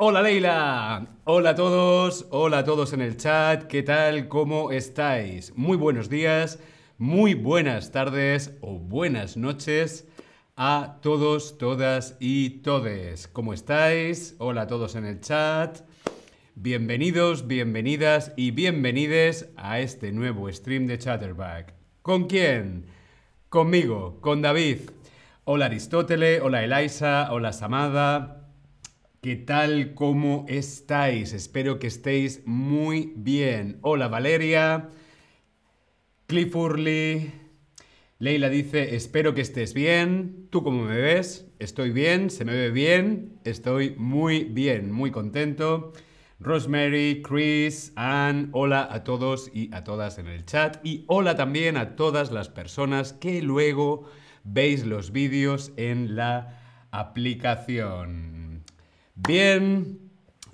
Hola Leila, hola a todos, hola a todos en el chat, ¿qué tal? ¿Cómo estáis? Muy buenos días, muy buenas tardes o buenas noches a todos, todas y todes. ¿Cómo estáis? Hola a todos en el chat. Bienvenidos, bienvenidas y bienvenides a este nuevo stream de Chatterback. ¿Con quién? Conmigo, con David. Hola Aristóteles, hola Elisa, hola Samada. ¿Qué tal? ¿Cómo estáis? Espero que estéis muy bien. Hola Valeria. Cliff Urley. Leila dice, espero que estés bien. ¿Tú cómo me ves? Estoy bien, se me ve bien. Estoy muy bien, muy contento. Rosemary, Chris, Anne, hola a todos y a todas en el chat y hola también a todas las personas que luego veis los vídeos en la aplicación. Bien,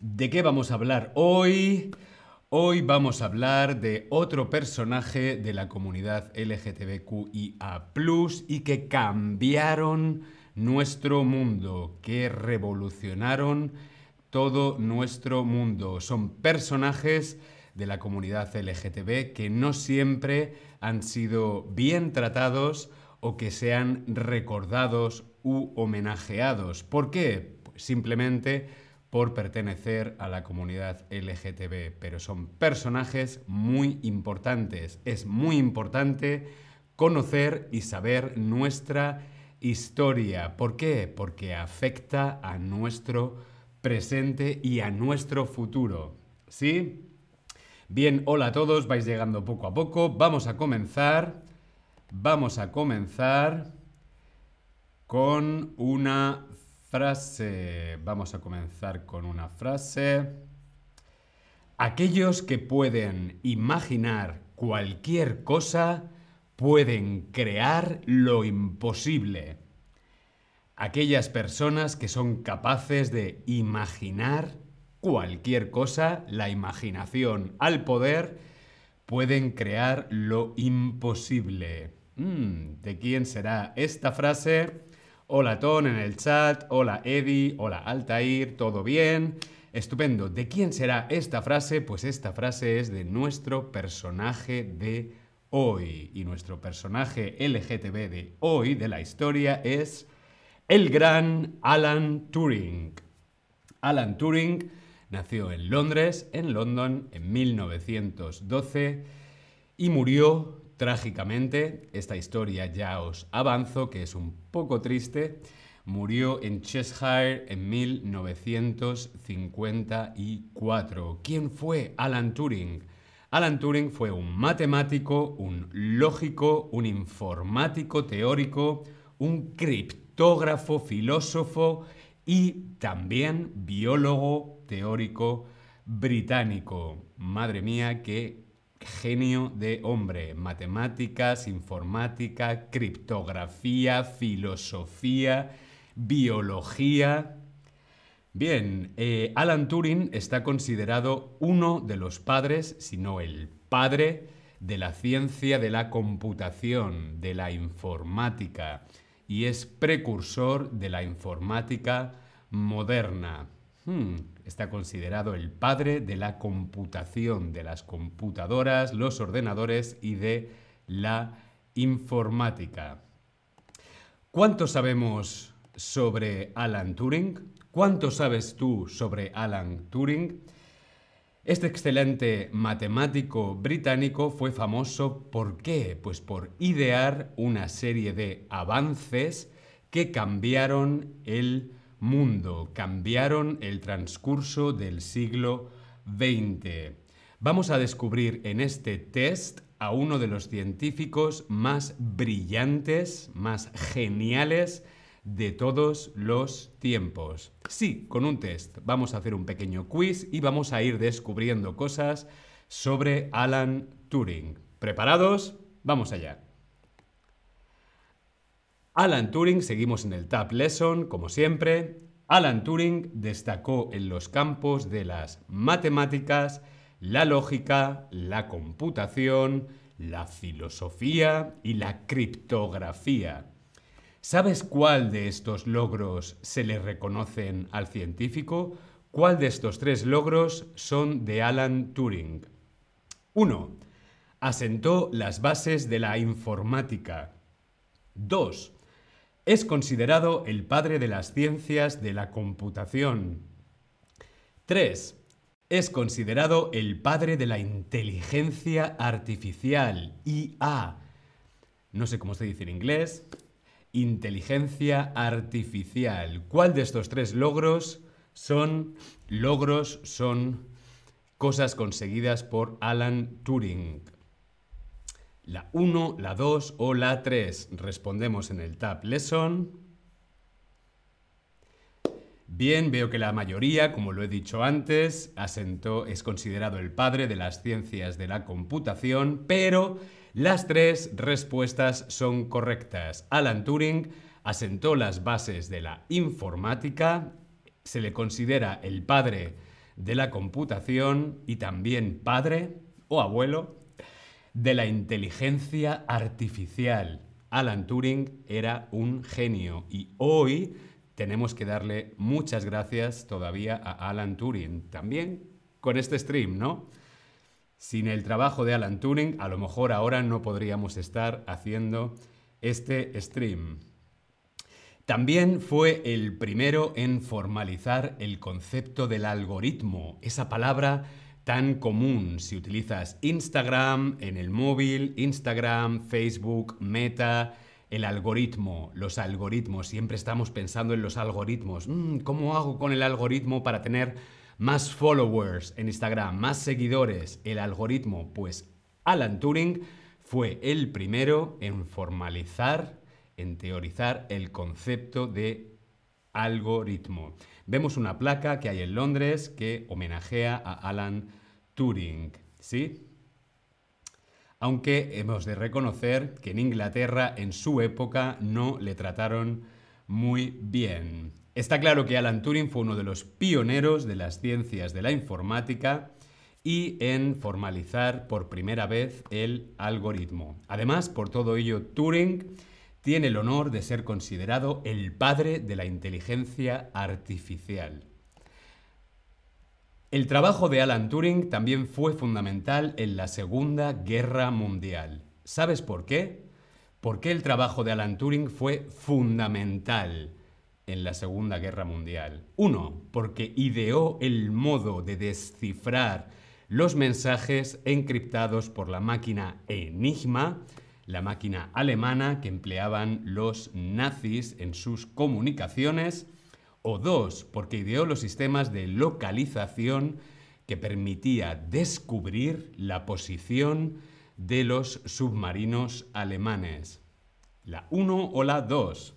¿de qué vamos a hablar hoy? Hoy vamos a hablar de otro personaje de la comunidad LGTBQIA y que cambiaron nuestro mundo, que revolucionaron todo nuestro mundo. Son personajes de la comunidad LGTB que no siempre han sido bien tratados o que sean recordados u homenajeados. ¿Por qué? Simplemente por pertenecer a la comunidad LGTB, pero son personajes muy importantes. Es muy importante conocer y saber nuestra historia. ¿Por qué? Porque afecta a nuestro presente y a nuestro futuro. ¿Sí? Bien, hola a todos, vais llegando poco a poco. Vamos a comenzar. Vamos a comenzar con una frase. Vamos a comenzar con una frase. Aquellos que pueden imaginar cualquier cosa pueden crear lo imposible aquellas personas que son capaces de imaginar cualquier cosa, la imaginación al poder, pueden crear lo imposible. Mm, ¿De quién será esta frase? Hola Ton en el chat, hola Eddie, hola Altair, ¿todo bien? Estupendo. ¿De quién será esta frase? Pues esta frase es de nuestro personaje de hoy. Y nuestro personaje LGTB de hoy, de la historia, es el gran Alan Turing. Alan Turing nació en Londres, en London, en 1912 y murió trágicamente. Esta historia ya os avanzo, que es un poco triste. Murió en Cheshire en 1954. ¿Quién fue Alan Turing? Alan Turing fue un matemático, un lógico, un informático teórico, un criptógrafo filósofo y también biólogo teórico británico. Madre mía, qué genio de hombre. Matemáticas, informática, criptografía, filosofía, biología. Bien, eh, Alan Turing está considerado uno de los padres, si no el padre, de la ciencia de la computación, de la informática y es precursor de la informática moderna. Hmm, está considerado el padre de la computación, de las computadoras, los ordenadores y de la informática. ¿Cuánto sabemos sobre Alan Turing? ¿Cuánto sabes tú sobre Alan Turing? Este excelente matemático británico fue famoso ¿por qué? Pues por idear una serie de avances que cambiaron el mundo, cambiaron el transcurso del siglo XX. Vamos a descubrir en este test a uno de los científicos más brillantes, más geniales de todos los tiempos. Sí, con un test. Vamos a hacer un pequeño quiz y vamos a ir descubriendo cosas sobre Alan Turing. ¿Preparados? Vamos allá. Alan Turing, seguimos en el Tab Lesson, como siempre. Alan Turing destacó en los campos de las matemáticas, la lógica, la computación, la filosofía y la criptografía. ¿Sabes cuál de estos logros se le reconocen al científico? ¿Cuál de estos tres logros son de Alan Turing? 1. Asentó las bases de la informática. 2. Es considerado el padre de las ciencias de la computación. 3. Es considerado el padre de la inteligencia artificial, IA. No sé cómo se dice en inglés. Inteligencia artificial. ¿Cuál de estos tres logros son logros, son cosas conseguidas por Alan Turing? La 1, la 2 o la 3. Respondemos en el Tab Lesson. Bien, veo que la mayoría, como lo he dicho antes, asentó, es considerado el padre de las ciencias de la computación, pero las tres respuestas son correctas. Alan Turing asentó las bases de la informática, se le considera el padre de la computación y también padre o abuelo de la inteligencia artificial. Alan Turing era un genio y hoy tenemos que darle muchas gracias todavía a Alan Turing. También con este stream, ¿no? Sin el trabajo de Alan Turing, a lo mejor ahora no podríamos estar haciendo este stream. También fue el primero en formalizar el concepto del algoritmo, esa palabra tan común si utilizas Instagram en el móvil, Instagram, Facebook, Meta, el algoritmo, los algoritmos, siempre estamos pensando en los algoritmos. Mm, ¿Cómo hago con el algoritmo para tener más followers en Instagram, más seguidores? El algoritmo, pues Alan Turing fue el primero en formalizar, en teorizar el concepto de algoritmo. Vemos una placa que hay en Londres que homenajea a Alan Turing, ¿sí? aunque hemos de reconocer que en Inglaterra en su época no le trataron muy bien. Está claro que Alan Turing fue uno de los pioneros de las ciencias de la informática y en formalizar por primera vez el algoritmo. Además, por todo ello, Turing tiene el honor de ser considerado el padre de la inteligencia artificial. El trabajo de Alan Turing también fue fundamental en la Segunda Guerra Mundial. ¿Sabes por qué? ¿Por qué el trabajo de Alan Turing fue fundamental en la Segunda Guerra Mundial? Uno, porque ideó el modo de descifrar los mensajes encriptados por la máquina Enigma, la máquina alemana que empleaban los nazis en sus comunicaciones o dos, porque ideó los sistemas de localización que permitía descubrir la posición de los submarinos alemanes. La 1 o la 2.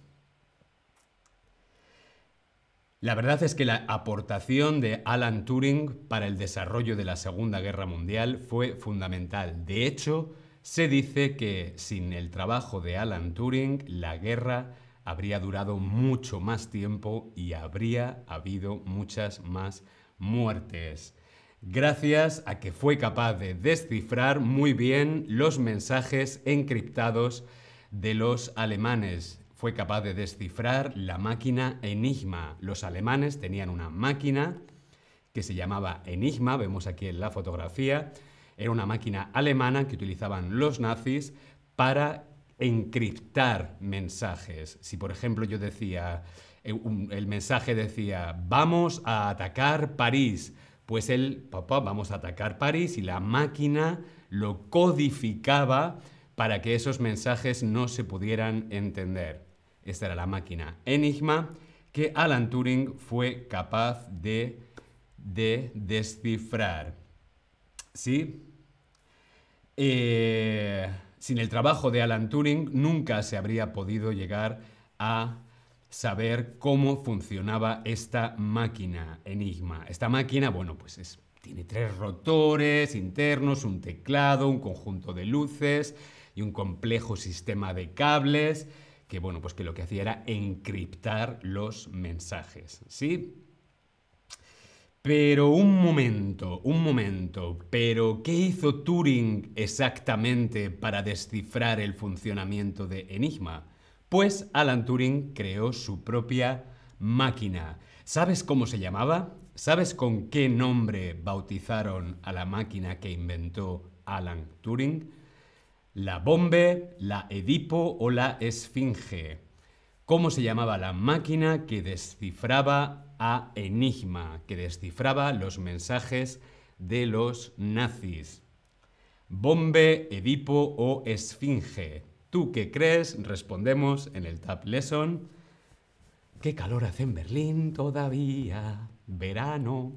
La verdad es que la aportación de Alan Turing para el desarrollo de la Segunda Guerra Mundial fue fundamental. De hecho, se dice que sin el trabajo de Alan Turing, la guerra habría durado mucho más tiempo y habría habido muchas más muertes. Gracias a que fue capaz de descifrar muy bien los mensajes encriptados de los alemanes. Fue capaz de descifrar la máquina Enigma. Los alemanes tenían una máquina que se llamaba Enigma, vemos aquí en la fotografía. Era una máquina alemana que utilizaban los nazis para encriptar mensajes. Si por ejemplo yo decía, eh, el mensaje decía, vamos a atacar París, pues el papá, vamos a atacar París y la máquina lo codificaba para que esos mensajes no se pudieran entender. Esta era la máquina Enigma que Alan Turing fue capaz de, de descifrar. ¿Sí? Eh, sin el trabajo de Alan Turing nunca se habría podido llegar a saber cómo funcionaba esta máquina Enigma. Esta máquina, bueno, pues tiene tres rotores internos, un teclado, un conjunto de luces y un complejo sistema de cables que, bueno, pues que lo que hacía era encriptar los mensajes, ¿sí? Pero un momento, un momento, pero ¿qué hizo Turing exactamente para descifrar el funcionamiento de Enigma? Pues Alan Turing creó su propia máquina. ¿Sabes cómo se llamaba? ¿Sabes con qué nombre bautizaron a la máquina que inventó Alan Turing? ¿La Bombe, la Edipo o la Esfinge? ¿Cómo se llamaba la máquina que descifraba a Enigma, que descifraba los mensajes de los nazis? ¿Bombe, Edipo o Esfinge? ¿Tú qué crees? Respondemos en el Tab Lesson. ¿Qué calor hace en Berlín todavía? Verano.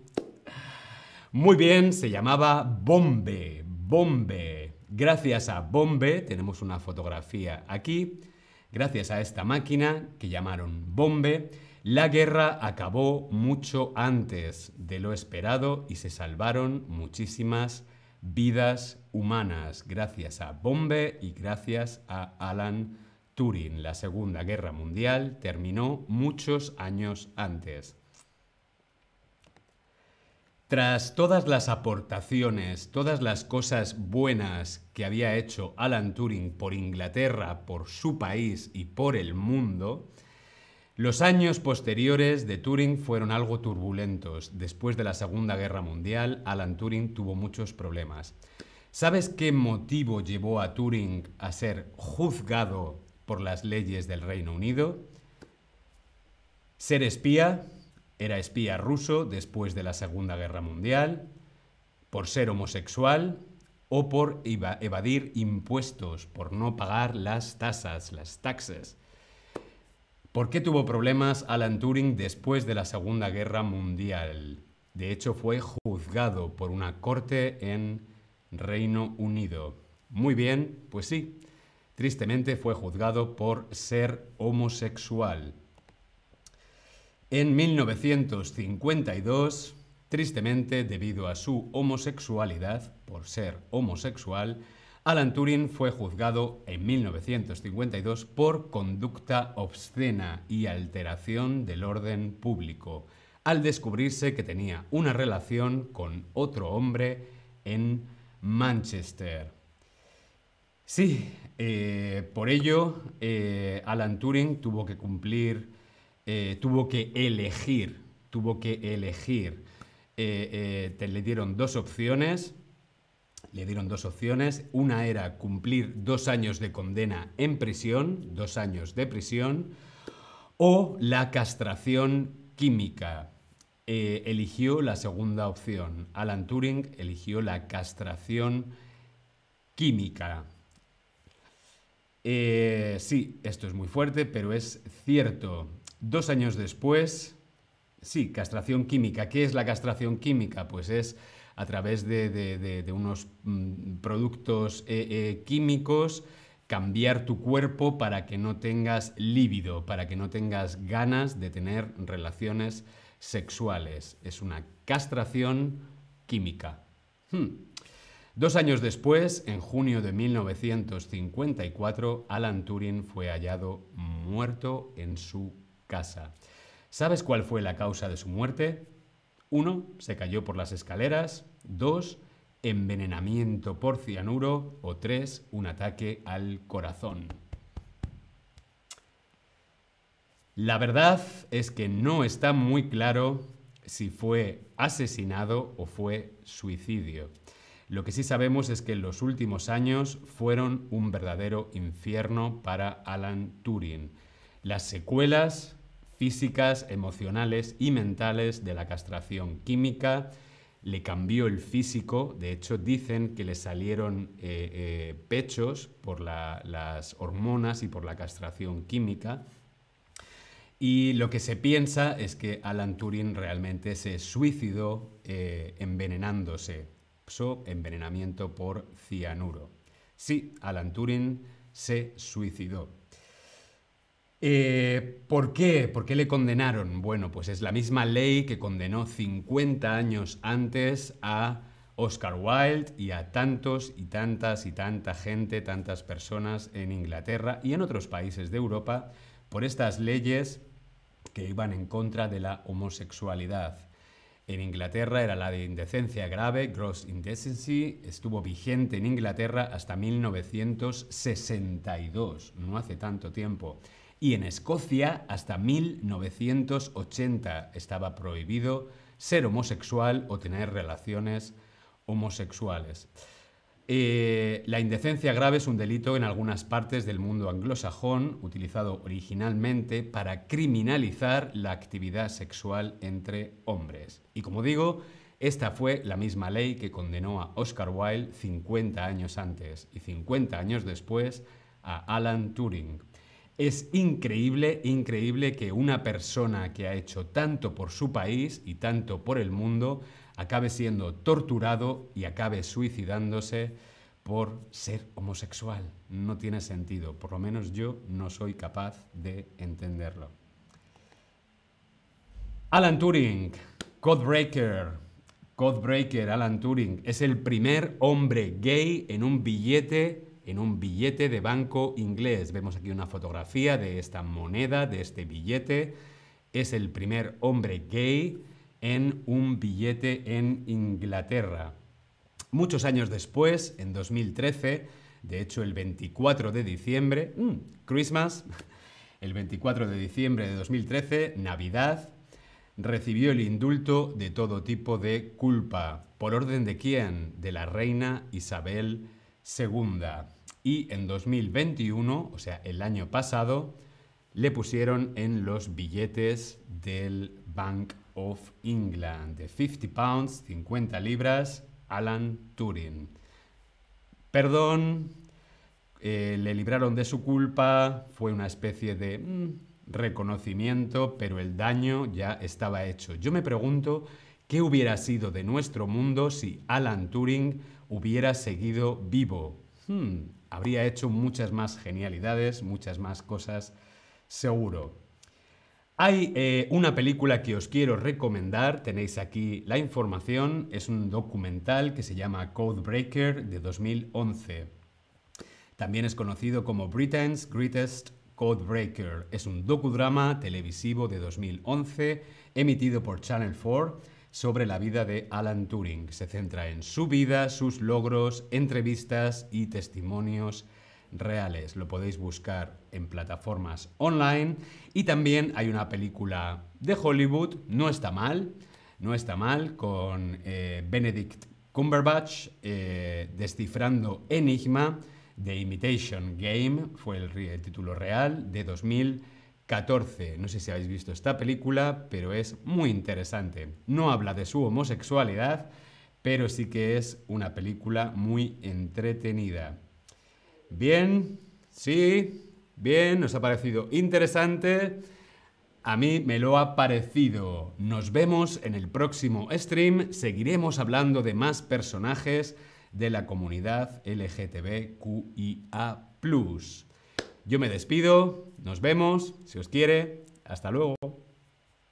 Muy bien, se llamaba Bombe. Bombe. Gracias a Bombe, tenemos una fotografía aquí, gracias a esta máquina que llamaron Bombe, la guerra acabó mucho antes de lo esperado y se salvaron muchísimas vidas humanas gracias a Bombe y gracias a Alan Turing. La Segunda Guerra Mundial terminó muchos años antes. Tras todas las aportaciones, todas las cosas buenas que había hecho Alan Turing por Inglaterra, por su país y por el mundo, los años posteriores de Turing fueron algo turbulentos. Después de la Segunda Guerra Mundial, Alan Turing tuvo muchos problemas. ¿Sabes qué motivo llevó a Turing a ser juzgado por las leyes del Reino Unido? Ser espía, era espía ruso después de la Segunda Guerra Mundial, por ser homosexual o por evadir impuestos, por no pagar las tasas, las taxes. ¿Por qué tuvo problemas Alan Turing después de la Segunda Guerra Mundial? De hecho, fue juzgado por una corte en Reino Unido. Muy bien, pues sí. Tristemente fue juzgado por ser homosexual. En 1952, tristemente debido a su homosexualidad, por ser homosexual, Alan Turing fue juzgado en 1952 por conducta obscena y alteración del orden público, al descubrirse que tenía una relación con otro hombre en Manchester. Sí, eh, por ello eh, Alan Turing tuvo que cumplir eh, tuvo que elegir, tuvo que elegir. Le dieron dos opciones, le dieron dos opciones. Una era cumplir dos años de condena en prisión, dos años de prisión, o la castración química. eligió la segunda opción. Alan Turing eligió la castración química. sí, esto es muy fuerte, pero es cierto. Dos años después, sí, castración química. ¿Qué es la castración química? Pues es a través de, unos mm, productos eh, eh, químicos cambiar tu cuerpo para que no tengas líbido, para que no tengas ganas de tener relaciones sexuales. Es una castración química. Hmm. Dos años después, en junio de 1954, Alan Turing fue hallado muerto en su casa. ¿Sabes cuál fue la causa de su muerte? Uno, se cayó por las escaleras. Dos, envenenamiento por cianuro. O tres, un ataque al corazón. La verdad es que no está muy claro si fue asesinado o fue suicidio. Lo que sí sabemos es que los últimos años fueron un verdadero infierno para Alan Turing. Las secuelas físicas, emocionales y mentales de la castración química. Le cambió el físico, de hecho dicen que le salieron eh, eh, pechos por las hormonas y por la castración química. Y lo que se piensa es que Alan Turing realmente se suicidó eh, envenenándose, so, envenenamiento por cianuro. Sí, Alan Turing se suicidó. Eh, ¿Por qué? ¿Por qué le condenaron? Bueno, pues es la misma ley que condenó 50 años antes a Oscar Wilde y a tantos y tantas y tanta gente, tantas personas en Inglaterra y en otros países de Europa por estas leyes que iban en contra de la homosexualidad. En Inglaterra era la de indecencia grave, gross indecency, estuvo vigente en Inglaterra hasta 1962, no hace tanto tiempo y en Escocia hasta 1980 estaba prohibido ser homosexual o tener relaciones homosexuales. Eh, la indecencia grave es un delito en algunas partes del mundo anglosajón, utilizado originalmente para criminalizar la actividad sexual entre hombres. Y como digo, esta fue la misma ley que condenó a Oscar Wilde 50 años antes y 50 años después a Alan Turing. Es increíble, increíble que una persona que ha hecho tanto por su país y tanto por el mundo acabe siendo torturado y acabe suicidándose por ser homosexual. No tiene sentido, por lo menos yo no soy capaz de entenderlo. Alan Turing, Codebreaker, Codebreaker, Alan Turing, es el primer hombre gay en un billete en un billete de banco inglés. Vemos aquí una fotografía de esta moneda, de este billete. Es el primer hombre gay en un billete en Inglaterra. Muchos años después, en 2013, de hecho el 24 de diciembre, mm, Christmas, el 24 de diciembre de 2013, Navidad, recibió el indulto de todo tipo de culpa. ¿Por orden de quién? De la reina Isabel II. Y en 2021, o sea, el año pasado, le pusieron en los billetes del Bank of England de 50 pounds, 50 libras, Alan Turing. Perdón, eh, le libraron de su culpa, fue una especie de... Mm, reconocimiento, pero el daño ya estaba hecho. Yo me pregunto qué hubiera sido de nuestro mundo si Alan Turing hubiera seguido vivo. Hmm, habría hecho muchas más genialidades, muchas más cosas, seguro. Hay eh, una película que os quiero recomendar, tenéis aquí la información, es un documental que se llama Codebreaker de 2011. También es conocido como Britain's Greatest Codebreaker es un docudrama televisivo de 2011 emitido por Channel 4 sobre la vida de Alan Turing. Se centra en su vida, sus logros, entrevistas y testimonios reales. Lo podéis buscar en plataformas online y también hay una película de Hollywood, no está mal, no está mal, con eh, Benedict Cumberbatch eh, descifrando Enigma The Imitation Game, fue el, título real, de 2014. No sé si habéis visto esta película, pero es muy interesante. No habla de su homosexualidad, pero sí que es una película muy entretenida. Bien, sí, bien, nos ha parecido interesante. A mí me lo ha parecido. Nos vemos en el próximo stream. Seguiremos hablando de más personajes de la comunidad LGTBQIA. Yo me despido, nos vemos, si os quiere, hasta luego.